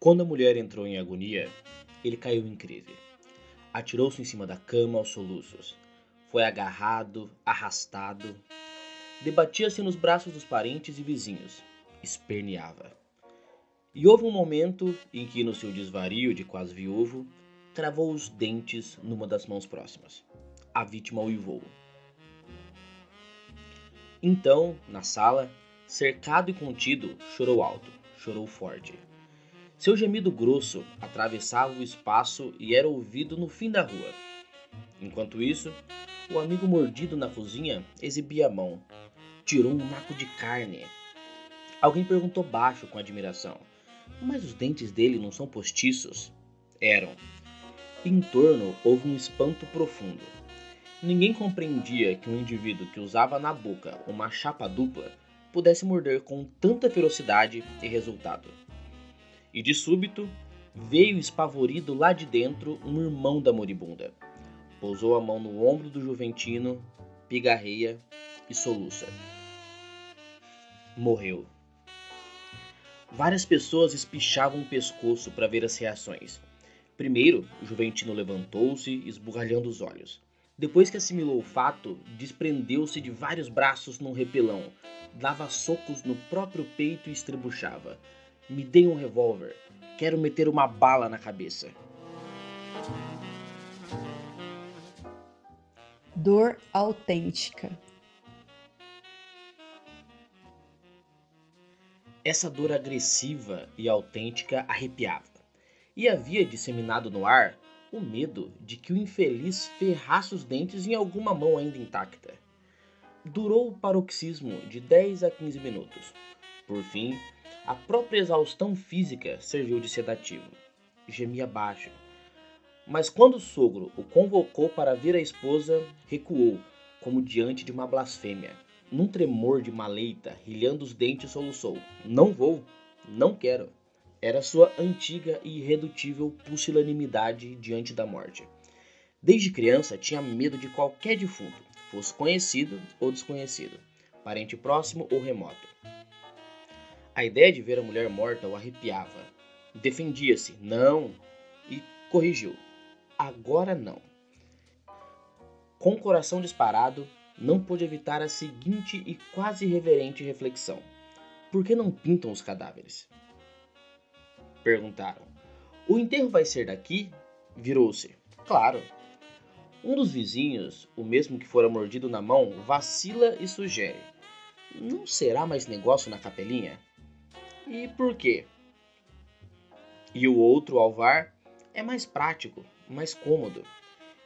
Quando a mulher entrou em agonia, ele caiu em crise. Atirou-se em cima da cama aos soluços. Foi agarrado, arrastado. Debatia-se nos braços dos parentes e vizinhos. Esperneava. E houve um momento em que, no seu desvario de quase viúvo, travou os dentes numa das mãos próximas. A vítima uivou. Então, na sala, cercado e contido, chorou alto, chorou forte. Seu gemido grosso atravessava o espaço e era ouvido no fim da rua. Enquanto isso, o amigo mordido na cozinha exibia a mão. Tirou um naco de carne. Alguém perguntou baixo com admiração: Mas os dentes dele não são postiços? Eram. Em torno houve um espanto profundo. Ninguém compreendia que um indivíduo que usava na boca uma chapa dupla pudesse morder com tanta ferocidade e resultado. E de súbito veio espavorido lá de dentro um irmão da moribunda. Pousou a mão no ombro do juventino, pigarreia e soluça. Morreu. Várias pessoas espichavam o pescoço para ver as reações. Primeiro, o juventino levantou-se, esbugalhando os olhos. Depois que assimilou o fato, desprendeu-se de vários braços num repelão, dava socos no próprio peito e estrebuchava. Me dê um revólver. Quero meter uma bala na cabeça. Dor autêntica. Essa dor agressiva e autêntica arrepiava, e havia disseminado no ar o medo de que o infeliz ferrasse os dentes em alguma mão ainda intacta. Durou o paroxismo de 10 a 15 minutos. Por fim, a própria exaustão física serviu de sedativo. Gemia baixo. Mas quando o sogro o convocou para ver a esposa, recuou, como diante de uma blasfêmia. Num tremor de maleita, rilhando os dentes, soluçou: Não vou, não quero. Era sua antiga e irredutível pusilanimidade diante da morte. Desde criança tinha medo de qualquer defunto, fosse conhecido ou desconhecido, parente próximo ou remoto. A ideia de ver a mulher morta o arrepiava. Defendia-se, não, e corrigiu. Agora não. Com o coração disparado, não pôde evitar a seguinte e quase reverente reflexão: Por que não pintam os cadáveres? Perguntaram. O enterro vai ser daqui? Virou-se. Claro. Um dos vizinhos, o mesmo que fora mordido na mão, vacila e sugere: Não será mais negócio na capelinha? E por quê? E o outro alvar é mais prático, mais cômodo.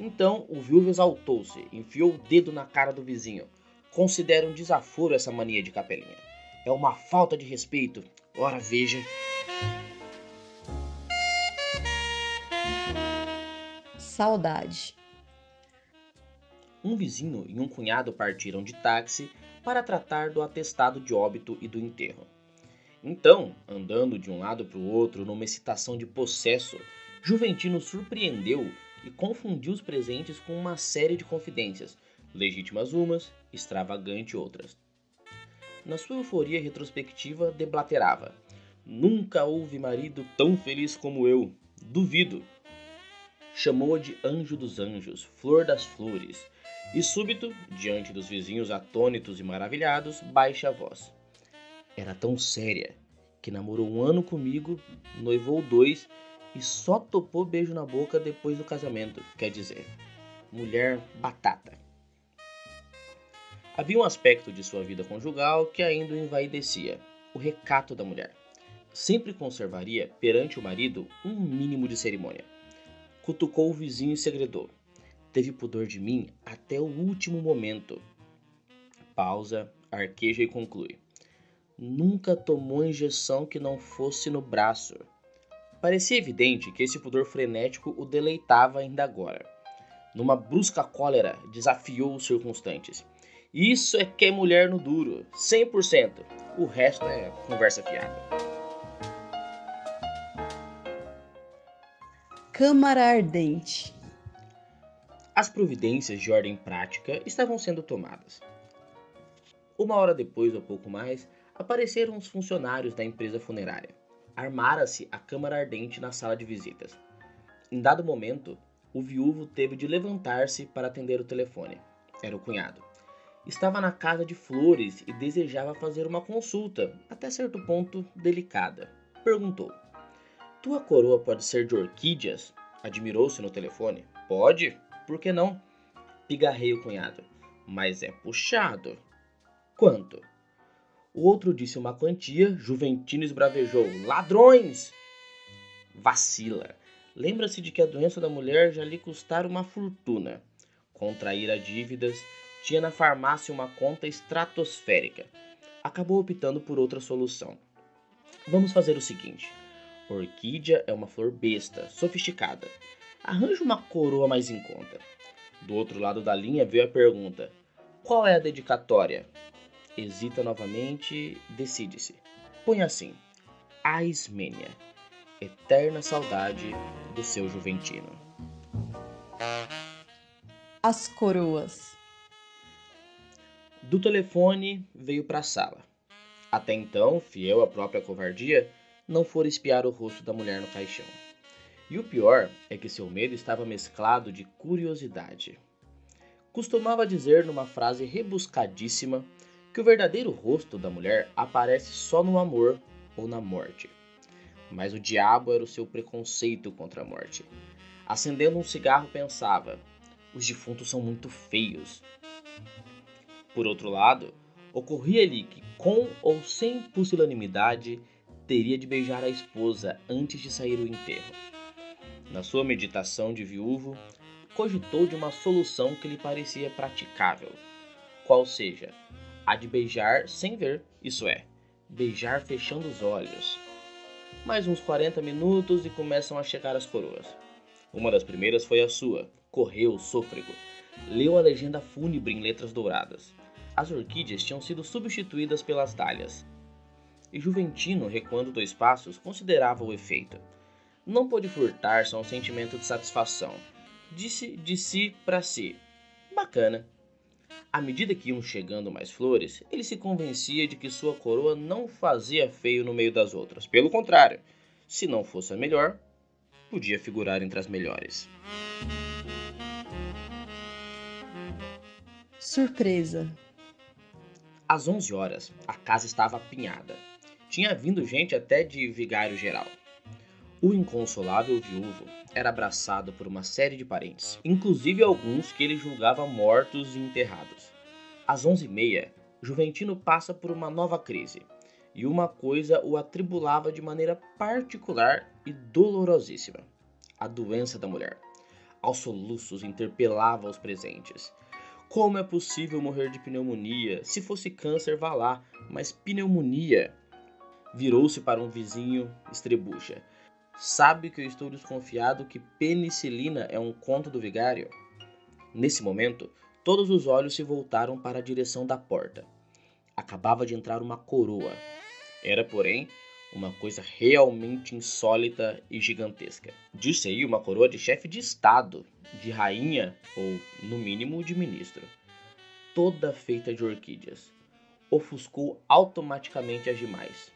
Então o viúvo exaltou-se, enfiou o dedo na cara do vizinho. Considera um desaforo essa mania de capelinha. É uma falta de respeito. Ora, veja. Saudade. Um vizinho e um cunhado partiram de táxi para tratar do atestado de óbito e do enterro. Então, andando de um lado para o outro numa excitação de possesso, Juventino surpreendeu e confundiu os presentes com uma série de confidências, legítimas umas, extravagante outras. Na sua euforia retrospectiva, deblaterava: Nunca houve marido tão feliz como eu. Duvido. Chamou-a de anjo dos anjos, flor das flores, e súbito, diante dos vizinhos atônitos e maravilhados, baixa a voz. Era tão séria que namorou um ano comigo, noivou dois e só topou beijo na boca depois do casamento. Quer dizer, mulher batata. Havia um aspecto de sua vida conjugal que ainda o envaidecia: o recato da mulher. Sempre conservaria perante o marido um mínimo de cerimônia. Cutucou o vizinho e segredou: Teve pudor de mim até o último momento. Pausa, arqueja e conclui nunca tomou injeção que não fosse no braço. Parecia evidente que esse pudor frenético o deleitava ainda agora. Numa brusca cólera, desafiou os circunstantes. Isso é que é mulher no duro, 100%. O resto é conversa fiada. câmara ardente. As providências de ordem prática estavam sendo tomadas. Uma hora depois, ou pouco mais, apareceram os funcionários da empresa funerária. Armara-se a câmara ardente na sala de visitas. Em dado momento, o viúvo teve de levantar-se para atender o telefone. Era o cunhado. Estava na casa de flores e desejava fazer uma consulta, até certo ponto delicada. Perguntou: Tua coroa pode ser de orquídeas? Admirou-se no telefone. Pode, por que não? Pigarrei o cunhado. Mas é puxado. Quanto? O outro disse uma quantia, Juventino esbravejou: Ladrões! Vacila. Lembra-se de que a doença da mulher já lhe custara uma fortuna. Contraíra dívidas, tinha na farmácia uma conta estratosférica. Acabou optando por outra solução. Vamos fazer o seguinte: orquídea é uma flor besta, sofisticada. Arranja uma coroa mais em conta. Do outro lado da linha veio a pergunta: qual é a dedicatória? Hesita novamente, decide-se. Põe assim: A Ismênia, eterna saudade do seu Juventino. As coroas. Do telefone veio para a sala. Até então, fiel à própria covardia, não fora espiar o rosto da mulher no caixão. E o pior é que seu medo estava mesclado de curiosidade. Costumava dizer numa frase rebuscadíssima que o verdadeiro rosto da mulher aparece só no amor ou na morte. Mas o diabo era o seu preconceito contra a morte. Acendendo um cigarro, pensava: os defuntos são muito feios. Por outro lado, ocorria-lhe que, com ou sem pusilanimidade, teria de beijar a esposa antes de sair o enterro. Na sua meditação de viúvo, cogitou de uma solução que lhe parecia praticável, qual seja, de beijar sem ver, isso é, beijar fechando os olhos. Mais uns 40 minutos e começam a chegar as coroas. Uma das primeiras foi a sua, correu sôfrego. Leu a legenda fúnebre em letras douradas. As orquídeas tinham sido substituídas pelas dálias. E Juventino, recuando dois passos, considerava o efeito. Não pôde furtar-se a um sentimento de satisfação. Disse de si para si: Bacana, à medida que iam chegando mais flores, ele se convencia de que sua coroa não fazia feio no meio das outras. Pelo contrário, se não fosse a melhor, podia figurar entre as melhores. Surpresa. Às 11 horas, a casa estava apinhada. Tinha vindo gente até de vigário geral. O inconsolável viúvo era abraçado por uma série de parentes, inclusive alguns que ele julgava mortos e enterrados. Às onze e meia, Juventino passa por uma nova crise, e uma coisa o atribulava de maneira particular e dolorosíssima: a doença da mulher. Aos soluços interpelava os presentes. Como é possível morrer de pneumonia? Se fosse câncer, vá lá, mas pneumonia. Virou-se para um vizinho estrebucha sabe que eu estou desconfiado que penicilina é um conto do vigário? Nesse momento, todos os olhos se voltaram para a direção da porta. Acabava de entrar uma coroa. Era, porém, uma coisa realmente insólita e gigantesca. Disse aí uma coroa de chefe de estado, de rainha ou, no mínimo, de ministro. Toda feita de orquídeas. Ofuscou automaticamente as demais.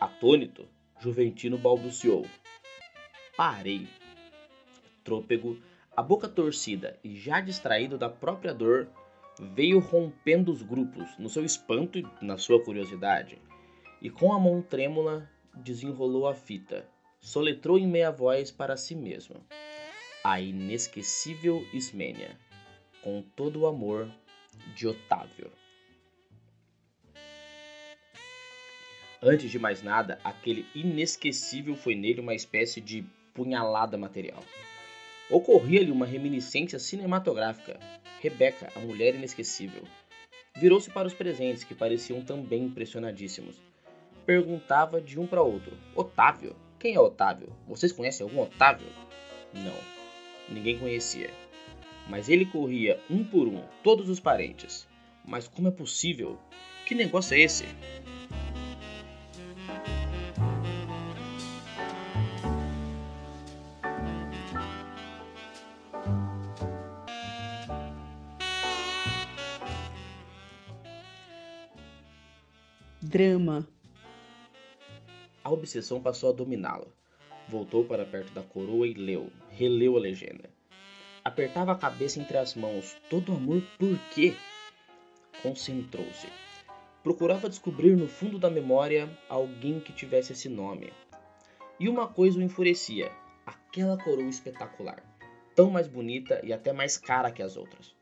Atônito, Juventino balbuciou: Parei. Trôpego, a boca torcida e já distraído da própria dor, veio rompendo os grupos no seu espanto e na sua curiosidade, e com a mão trêmula desenrolou a fita, soletrou em meia voz para si mesmo. A inesquecível Ismênia, com todo o amor de Otávio. Antes de mais nada, aquele inesquecível foi nele uma espécie de punhalada material. Ocorria-lhe uma reminiscência cinematográfica. Rebeca, a mulher inesquecível. Virou-se para os presentes, que pareciam também impressionadíssimos. Perguntava de um para outro: Otávio? Quem é Otávio? Vocês conhecem algum Otávio? Não, ninguém conhecia. Mas ele corria um por um, todos os parentes. Mas como é possível? Que negócio é esse? A obsessão passou a dominá-lo. Voltou para perto da coroa e leu, releu a legenda. Apertava a cabeça entre as mãos. Todo amor por quê? Concentrou-se. Procurava descobrir no fundo da memória alguém que tivesse esse nome. E uma coisa o enfurecia: aquela coroa espetacular, tão mais bonita e até mais cara que as outras.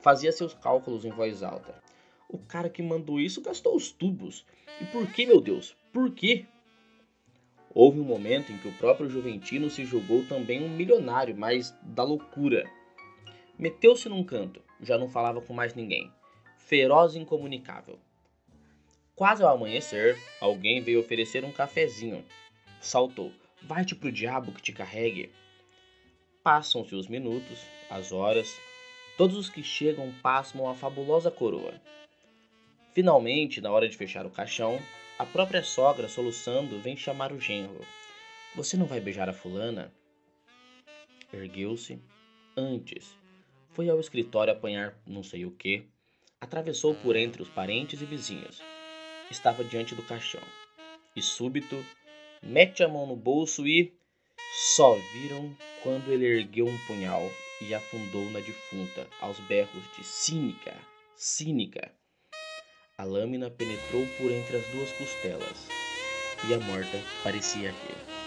Fazia seus cálculos em voz alta. O cara que mandou isso gastou os tubos. E por que, meu Deus? Por quê? Houve um momento em que o próprio Juventino se julgou também um milionário, mas da loucura. Meteu-se num canto, já não falava com mais ninguém. Feroz e incomunicável. Quase ao amanhecer, alguém veio oferecer um cafezinho. Saltou. Vai-te pro diabo que te carregue. Passam-se os minutos, as horas. Todos os que chegam pasmam a fabulosa coroa. Finalmente, na hora de fechar o caixão, a própria sogra, soluçando, vem chamar o genro. Você não vai beijar a fulana? Ergueu-se. Antes, foi ao escritório apanhar não sei o que. Atravessou por entre os parentes e vizinhos. Estava diante do caixão. E súbito, mete a mão no bolso e. Só viram quando ele ergueu um punhal e afundou na defunta, aos berros de cínica, cínica. A lâmina penetrou por entre as duas costelas e a morta parecia rir.